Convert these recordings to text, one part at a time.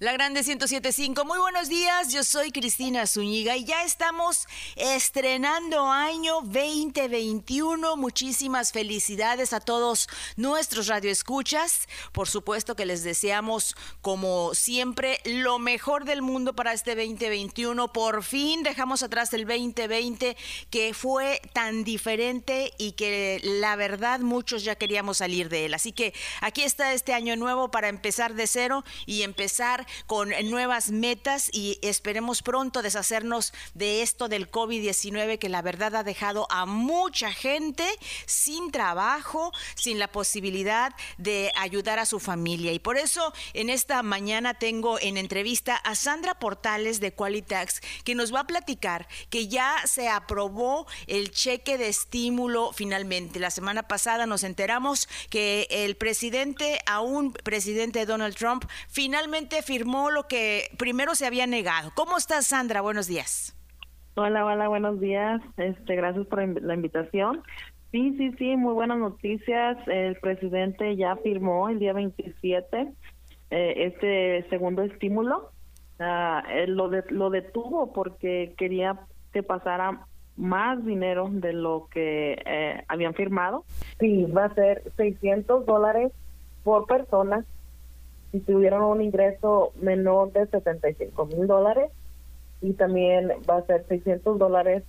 La Grande 1075. Muy buenos días, yo soy Cristina Zúñiga y ya estamos estrenando año 2021. Muchísimas felicidades a todos nuestros radioescuchas. Por supuesto que les deseamos, como siempre, lo mejor del mundo para este 2021. Por fin dejamos atrás el 2020 que fue tan diferente y que la verdad muchos ya queríamos salir de él. Así que aquí está este año nuevo para empezar de cero y empezar con nuevas metas y esperemos pronto deshacernos de esto del COVID-19 que la verdad ha dejado a mucha gente sin trabajo, sin la posibilidad de ayudar a su familia. Y por eso en esta mañana tengo en entrevista a Sandra Portales de Qualitax que nos va a platicar que ya se aprobó el cheque de estímulo finalmente. La semana pasada nos enteramos que el presidente, aún presidente Donald Trump, finalmente firmó lo que primero se había negado. ¿Cómo estás, Sandra? Buenos días. Hola, hola, buenos días. Este, gracias por la invitación. Sí, sí, sí, muy buenas noticias. El presidente ya firmó el día 27 eh, este segundo estímulo. Ah, lo, lo detuvo porque quería que pasara más dinero de lo que eh, habían firmado. Sí, va a ser 600 dólares por persona si tuvieron un ingreso menor de 75 mil dólares y también va a ser 600 dólares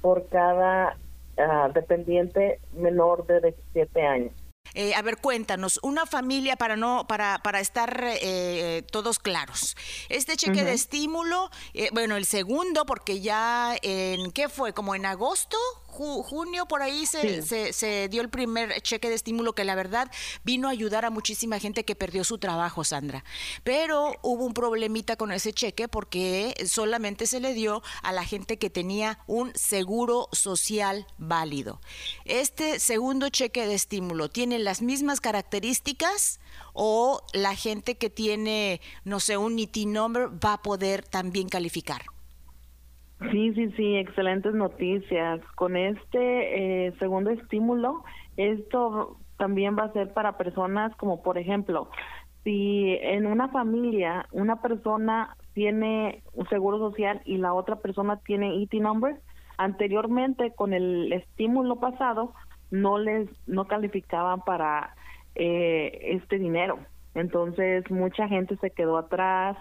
por cada ah, dependiente menor de 17 años. Eh, a ver, cuéntanos, una familia para no, para, para estar eh, todos claros. Este cheque de estímulo, eh, bueno, el segundo, porque ya en qué fue, como en agosto, junio por ahí se, se, dio el primer cheque de estímulo que la verdad vino a ayudar a muchísima gente que perdió su trabajo, Sandra. Pero hubo un problemita con ese cheque porque solamente se le dio a la gente que tenía un seguro social válido. Este segundo cheque de estímulo tiene las mismas características o la gente que tiene, no sé, un NITI number va a poder también calificar. Sí, sí, sí, excelentes noticias. Con este eh, segundo estímulo, esto también va a ser para personas como, por ejemplo, si en una familia una persona tiene un seguro social y la otra persona tiene ET number, anteriormente con el estímulo pasado no les no calificaban para eh, este dinero. Entonces mucha gente se quedó atrás,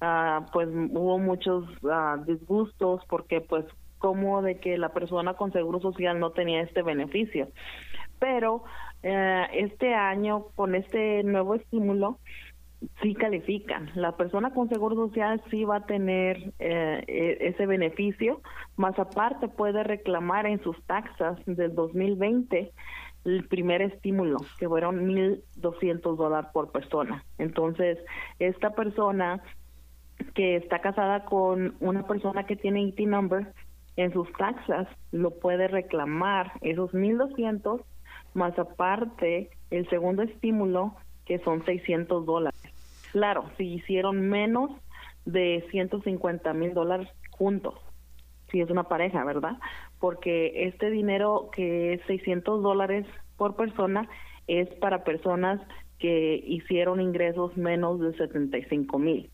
Ah, pues hubo muchos uh, disgustos porque pues como de que la persona con seguro social no tenía este beneficio. Pero eh, este año con este nuevo estímulo sí califican. La persona con seguro social sí va a tener eh, e, ese beneficio, más aparte puede reclamar en sus taxas del 2020 el primer estímulo, que fueron 1.200 dólares por persona. Entonces, esta persona que está casada con una persona que tiene IT number en sus taxas lo puede reclamar esos 1200 más aparte el segundo estímulo que son 600 dólares. Claro, si hicieron menos de 150 mil dólares juntos, si es una pareja, ¿verdad? Porque este dinero que es 600 dólares por persona es para personas que hicieron ingresos menos de 75 mil.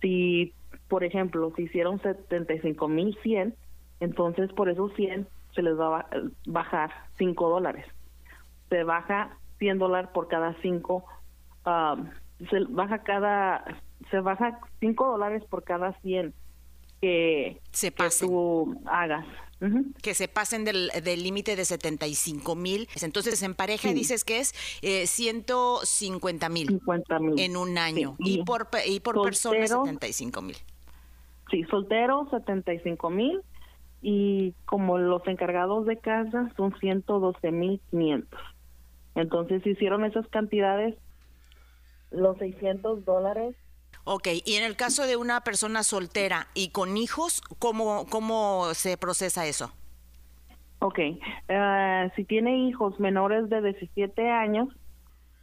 Si, por ejemplo, si hicieron 75.100, entonces por esos 100 se les va a bajar 5 dólares. Se baja 100 dólares por cada 5, um, se baja cada, se baja 5 dólares por cada 100 que, se que tú hagas. Que se pasen del límite de 75 mil. Entonces, en pareja dices que es eh, 150 mil en un año. Y, por, y por persona 75 mil. Sí, soltero 75 mil. Y como los encargados de casa son 112 mil 500. Entonces, hicieron esas cantidades, los 600 dólares Ok, y en el caso de una persona soltera y con hijos, ¿cómo, cómo se procesa eso? Ok, uh, si tiene hijos menores de 17 años,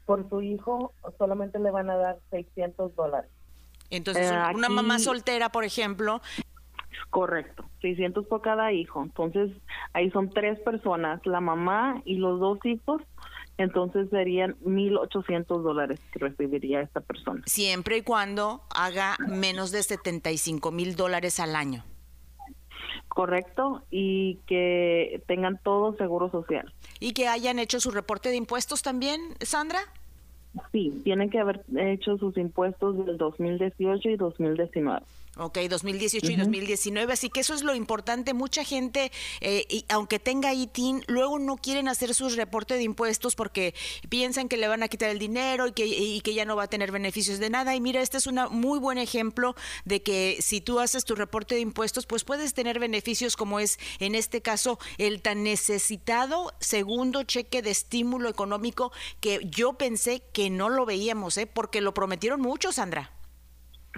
por su hijo solamente le van a dar 600 dólares. Entonces, uh, una mamá soltera, por ejemplo. Correcto, 600 por cada hijo. Entonces, ahí son tres personas, la mamá y los dos hijos, entonces serían 1.800 dólares que recibiría esta persona. Siempre y cuando haga menos de 75 mil dólares al año. Correcto, y que tengan todo seguro social. ¿Y que hayan hecho su reporte de impuestos también, Sandra? Sí, tienen que haber hecho sus impuestos del 2018 y 2019. Ok, 2018 y 2019, así que eso es lo importante. Mucha gente, eh, y aunque tenga ITIN, luego no quieren hacer su reporte de impuestos porque piensan que le van a quitar el dinero y que, y que ya no va a tener beneficios de nada. Y mira, este es un muy buen ejemplo de que si tú haces tu reporte de impuestos, pues puedes tener beneficios como es en este caso el tan necesitado segundo cheque de estímulo económico que yo pensé que no lo veíamos, ¿eh? porque lo prometieron mucho, Sandra.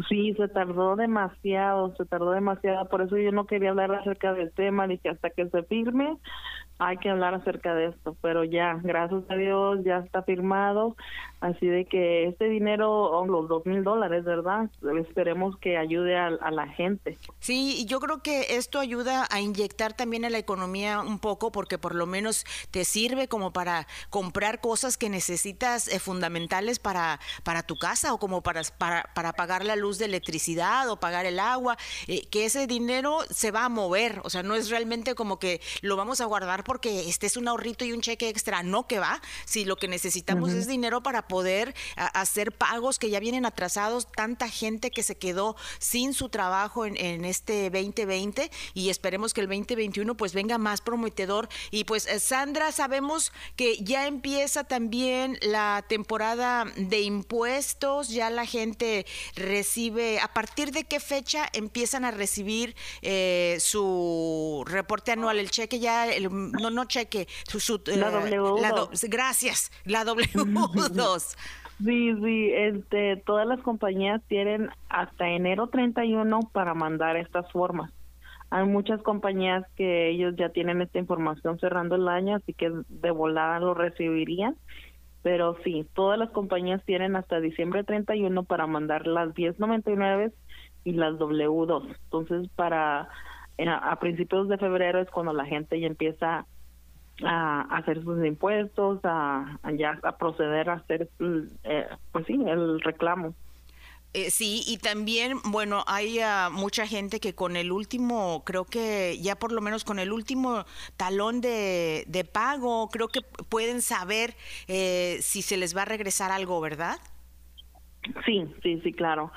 Sí, se tardó demasiado, se tardó demasiado, por eso yo no quería hablar acerca del tema, dije hasta que se firme hay que hablar acerca de esto, pero ya, gracias a Dios, ya está firmado, así de que este dinero, los dos mil dólares, ¿verdad? Esperemos que ayude a, la gente. Sí, yo creo que esto ayuda a inyectar también a la economía un poco, porque por lo menos te sirve como para comprar cosas que necesitas eh, fundamentales para, para tu casa o como para, para, para pagar la luz de electricidad o pagar el agua, eh, que ese dinero se va a mover, o sea, no es realmente como que lo vamos a guardar porque este es un ahorrito y un cheque extra, no que va, si lo que necesitamos es dinero para poder hacer pagos que ya vienen atrasados, tanta gente que se quedó sin su trabajo en, en, este 2020 y esperemos que el 2021 pues venga más prometedor. Y pues eh, Sandra sabemos que ya empieza también la temporada de impuestos, ya la gente recibe, ¿a partir de qué fecha empiezan a recibir eh, su reporte anual, el cheque ya, el, no, no cheque, su, la eh, W2. gracias, la W2. Sí, sí, este, todas las compañías tienen hasta enero 31 para mandar estas formas. Hay muchas compañías que ellos ya tienen esta información cerrando el año, así que de volada lo recibirían. Pero sí, todas las compañías tienen hasta diciembre 31 para mandar las 1099 y las W2. Entonces, para a principios de febrero es cuando la gente ya empieza a, hacer sus impuestos, a, ya a proceder a hacer, eh, pues sí, el reclamo. Eh, sí, y también, bueno, hay ah, mucha gente que con el último, creo que ya por lo menos con el último talón de, de pago, creo que pueden saber eh, si se les va a regresar algo, ¿verdad? Sí, sí, sí, claro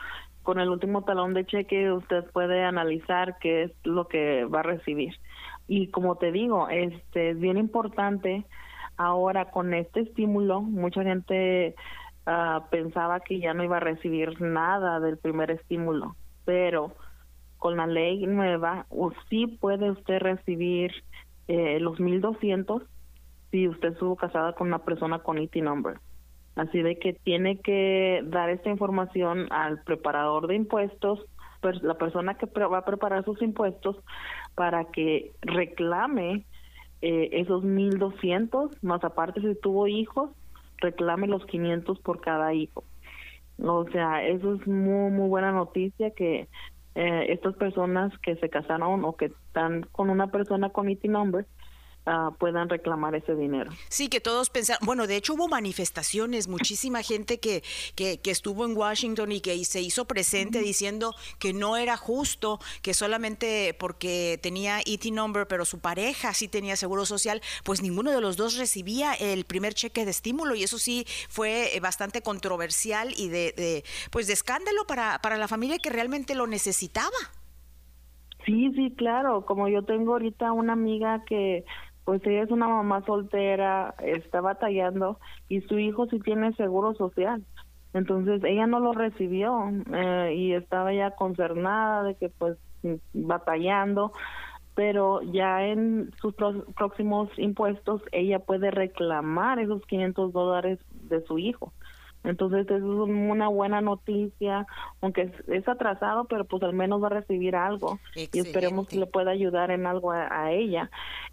con el último talón de cheque usted puede analizar qué es lo que va a recibir. Y como te digo, este es bien importante ahora con este estímulo, mucha gente uh, pensaba que ya no iba a recibir nada del primer estímulo, pero con la ley nueva sí puede usted recibir eh, los 1200 si usted estuvo casada con una persona con IT number. Así de que tiene que dar esta información al preparador de impuestos, la persona que va a preparar sus impuestos, para que reclame eh, esos 1.200, más aparte si tuvo hijos, reclame los 500 por cada hijo. O sea, eso es muy, muy buena noticia que eh, estas personas que se casaron o que están con una persona con IT Ah, puedan reclamar ese dinero. Sí, que todos pensaron, bueno, de hecho hubo manifestaciones, muchísima gente que, que, estuvo en Washington y que se hizo presente diciendo que no era justo, que solamente porque tenía ET number, pero su pareja sí tenía seguro social, pues ninguno de los dos recibía el primer cheque de estímulo y eso sí fue eh, bastante controversial y de, de pues de escándalo para, para la familia que realmente lo necesitaba. Sí, sí, claro. Como yo tengo ahorita una amiga que pues ella es una mamá soltera, está batallando y su hijo sí tiene seguro social. Entonces ella no lo recibió eh, y estaba ya concernada de que pues batallando, pero ya en sus próximos impuestos ella puede reclamar esos 500 dólares de su hijo. Entonces es una buena noticia, aunque es, atrasado, pero pues al menos va a recibir algo y esperemos que le pueda ayudar en algo a, ella.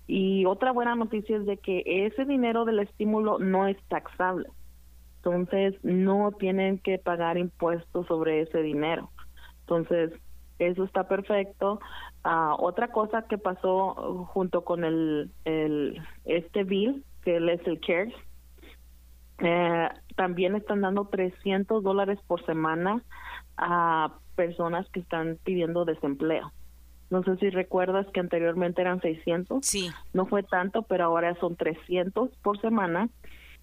Y otra buena noticia es de que ese dinero del estímulo no es taxable. Entonces no tienen que pagar impuestos sobre ese dinero. Entonces eso está perfecto. Ah, otra cosa que pasó junto con el, el este bill, que es el CARES, Eh, también están dando 300 dólares por semana a personas que están pidiendo desempleo. No sé si recuerdas que anteriormente eran 600. Sí. No fue tanto, pero ahora son 300 por semana.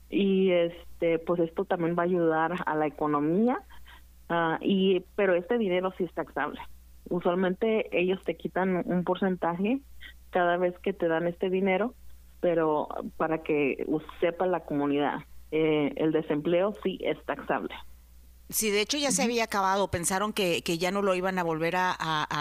Y este, pues esto también va a ayudar a la economía. Uh, y pero este dinero sí es taxable. Usualmente ellos te quitan un porcentaje cada vez que te dan este dinero, pero para que sepa la comunidad, eh, el desempleo sí es taxable. Sí, de hecho ya se había acabado, pensaron que, que ya no lo iban a volver a,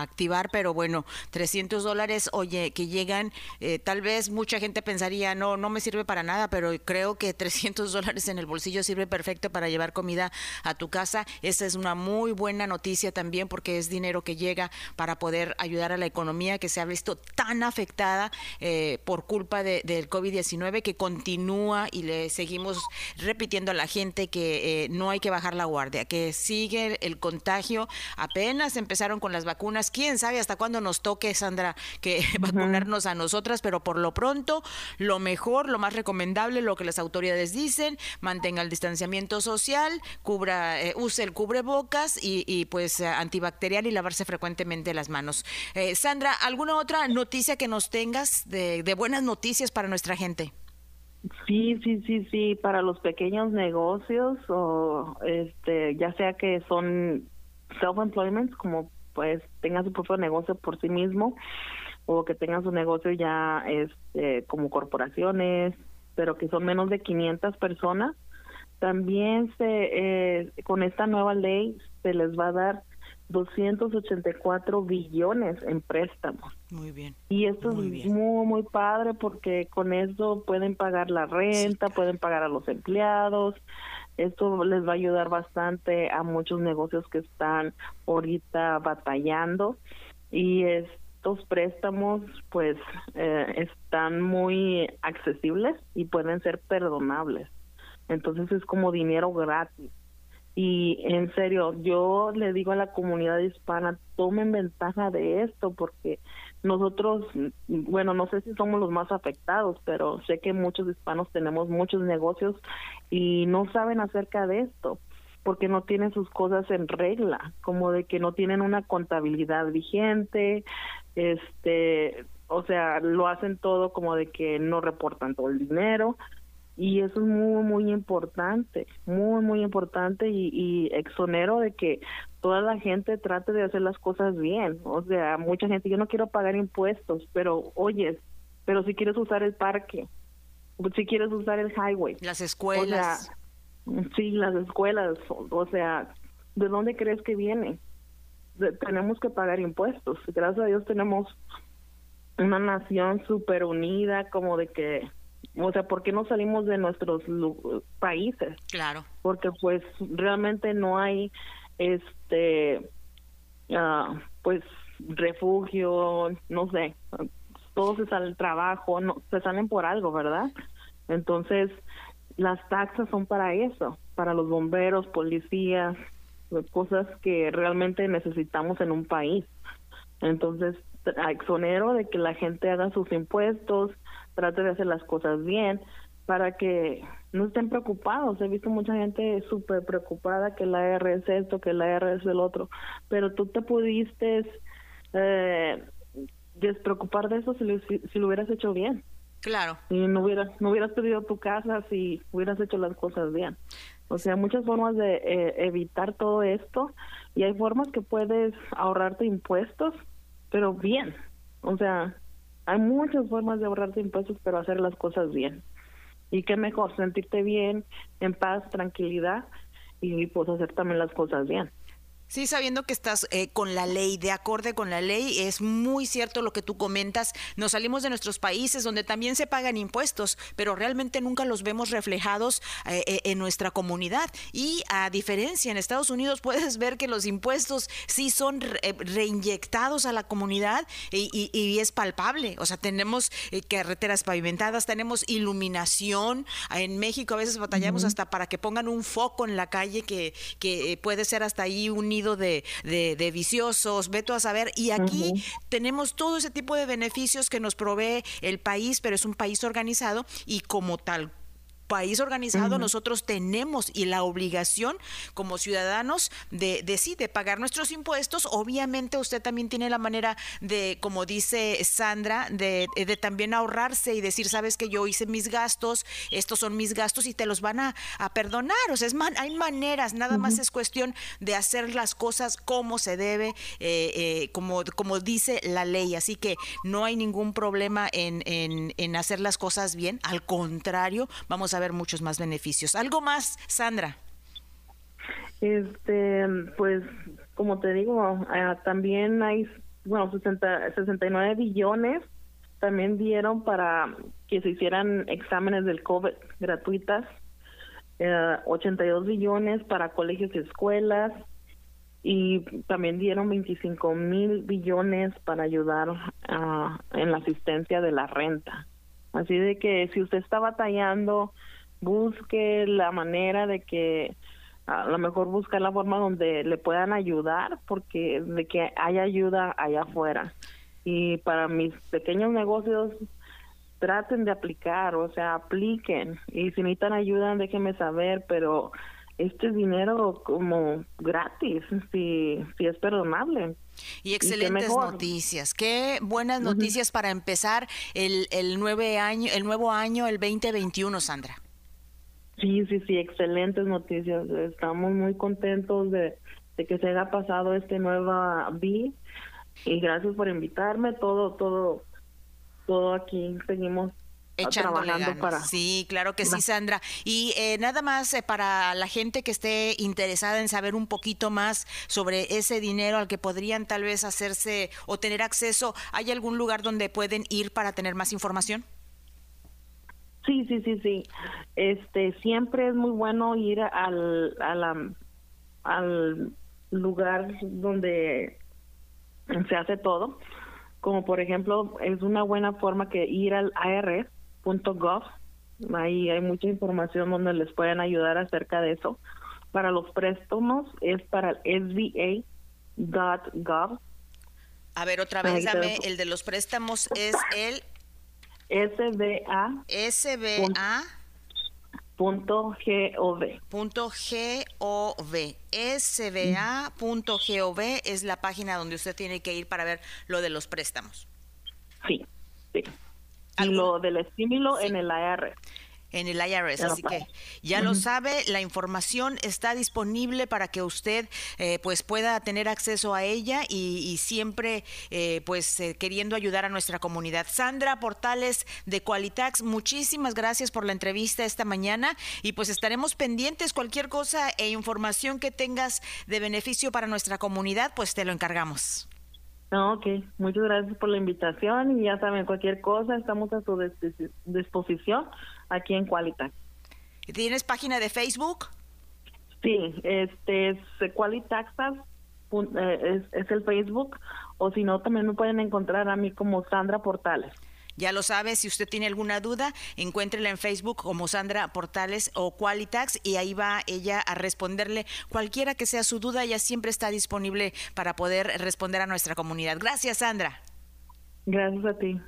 activar, pero bueno, 300 dólares, oye, que llegan, eh, tal vez mucha gente pensaría, no, no me sirve para nada, pero creo que 300 dólares en el bolsillo sirve perfecto para llevar comida a tu casa. Esa es una muy buena noticia también porque es dinero que llega para poder ayudar a la economía que se ha visto tan afectada eh, por culpa de, del COVID-19 que continúa y le seguimos repitiendo a la gente que eh, no hay que bajar la guardia que sigue el contagio. Apenas empezaron con las vacunas. Quién sabe hasta cuándo nos toque, Sandra, que vacunarnos a nosotras, pero por lo pronto, lo mejor, lo más recomendable, lo que las autoridades dicen, mantenga el distanciamiento social, cubra, eh, use el cubrebocas y, pues eh, antibacterial y lavarse frecuentemente las manos. Eh, Sandra, ¿alguna otra noticia que nos tengas de buenas noticias para nuestra gente? Sí, sí, sí, sí, para los pequeños negocios o este, ya sea que son self-employment, como pues tengan su propio negocio por sí mismo o que tengan su negocio ya este, como corporaciones, pero que son menos de 500 personas, también se eh, con esta nueva ley se les va a dar 284 billones en préstamos. Muy bien. Y esto es muy, muy padre porque con eso pueden pagar la renta, pueden pagar a los empleados. Esto les va a ayudar bastante a muchos negocios que están ahorita batallando. Y estos préstamos, pues, eh, están muy accesibles y pueden ser perdonables. Entonces es como dinero gratis y en serio, yo le digo a la comunidad hispana, tomen ventaja de esto porque nosotros, bueno, no sé si somos los más afectados, pero sé que muchos hispanos tenemos muchos negocios y no saben acerca de esto porque no tienen sus cosas en regla, como de que no tienen una contabilidad vigente, este, o sea, lo hacen todo como de que no reportan todo el dinero y eso es muy muy importante muy muy importante y, exonero de que toda la gente trate de hacer las cosas bien. O sea mucha gente yo no quiero pagar impuestos pero oyes pero si quieres usar el parque si quieres usar el highway. Las escuelas. sí las escuelas. O, sea de dónde crees que viene tenemos que pagar impuestos. Gracias a Dios tenemos una nación súper unida como de que o sea, ¿por qué no salimos de nuestros países? Claro. Porque pues realmente no hay este uh, pues refugio, no sé, todos se salen trabajo, no, se salen por algo, ¿verdad? Entonces, las taxas son para eso, para los bomberos, policías, cosas que realmente necesitamos en un país. Entonces, exonero de que la gente haga sus impuestos, trate de hacer las cosas bien para que no estén preocupados. He visto mucha gente súper preocupada que la R es esto, que la R es el otro, pero tú te pudiste eh, despreocupar de eso si lo, si, lo hubieras hecho bien. Claro. Y no hubieras, no hubieras pedido tu casa si hubieras hecho las cosas bien. O sea, muchas formas de eh, evitar todo esto y hay formas que puedes ahorrarte impuestos, pero bien. O sea, hay muchas formas de ahorrarte impuestos, pero hacer las cosas bien. Y qué mejor, sentirte bien, en paz, tranquilidad y pues hacer también las cosas bien. Sí, sabiendo que estás eh, con la ley, de acorde con la ley, es muy cierto lo que tú comentas. Nos salimos de nuestros países donde también se pagan impuestos, pero realmente nunca los vemos reflejados eh, eh, en nuestra comunidad. Y a diferencia, en Estados Unidos puedes ver que los impuestos sí son reinyectados a la comunidad y, es palpable. O sea, tenemos carreteras pavimentadas, tenemos iluminación. En México a veces batallamos hasta para que pongan un foco en la calle que, que puede ser hasta ahí un de, de, viciosos, veto a saber. Y aquí tenemos todo ese tipo de beneficios que nos provee el país, pero es un país organizado y como tal país organizado nosotros tenemos y la obligación como ciudadanos de, de sí, de pagar nuestros impuestos. Obviamente usted también tiene la manera de, como dice Sandra, de, de también ahorrarse y decir, sabes que yo hice mis gastos, estos son mis gastos y te los van a, perdonar. O sea, es hay maneras, nada más es cuestión de hacer las cosas como se debe, eh, eh, como, como dice la ley. Así que no hay ningún problema en, en, en hacer las cosas bien. Al contrario, vamos a ver muchos más beneficios. ¿Algo más, Sandra? Este, pues, como te digo, ah, también hay, bueno, 60, 69 billones también dieron para que se hicieran exámenes del COVID gratuitas, 82 eh, billones para colegios y escuelas, y también dieron 25 mil billones para ayudar uh, en la asistencia de la renta. Así de que si usted está batallando, busque la manera de que a lo mejor busca la forma donde le puedan ayudar, porque de que haya ayuda allá afuera. Y para mis pequeños negocios, traten de aplicar, o sea, apliquen. Y si necesitan ayuda, déjenme saber, pero este es dinero como gratis, si, si es perdonable. Y excelentes noticias. Qué buenas noticias para empezar el, el, nueve año, el nuevo año, el 2021, Sandra. Sí, sí, sí, excelentes noticias. Estamos muy contentos de, que se haya pasado este nueva B y gracias por invitarme. Todo, todo, todo aquí seguimos echándole ganas. Para... Sí, claro que sí, Sandra. Y eh, nada más eh, para la gente que esté interesada en saber un poquito más sobre ese dinero al que podrían tal vez hacerse o tener acceso, ¿hay algún lugar donde pueden ir para tener más información? Sí, sí, sí, sí. Este, siempre es muy bueno ir al, al lugar donde se hace todo. Como por ejemplo, es una buena forma que ir al ARS.gov. Ahí hay mucha información donde les pueden ayudar acerca de eso. Para los préstamos es para el SBA.gov. A ver, otra vez, dame el de los préstamos es el SBA. SBA. Punto gov. Punto gov. SBA.gov es la página donde usted tiene que ir para ver lo de los préstamos. Sí, sí. Y lo del estímulo en el AR en el IRS. Así que ya lo sabe, la información está disponible para que usted eh, pues pueda tener acceso a ella y, siempre eh, pues eh, queriendo ayudar a nuestra comunidad. Sandra Portales de Qualitax, muchísimas gracias por la entrevista esta mañana y pues estaremos pendientes cualquier cosa e información que tengas de beneficio para nuestra comunidad, pues te lo encargamos. Ok, muchas gracias por la invitación y ya saben, cualquier cosa estamos a su disposición aquí en Qualitax. ¿Tienes página de Facebook? Sí, este es Qualitaxas, eh, es, es el Facebook, o si no, también me pueden encontrar a mí como Sandra Portales. Ya lo sabe, si usted tiene alguna duda, encuéntrela en Facebook como Sandra Portales o Qualitax y ahí va ella a responderle cualquiera que sea su duda. Ella siempre está disponible para poder responder a nuestra comunidad. Gracias, Sandra. Gracias a ti.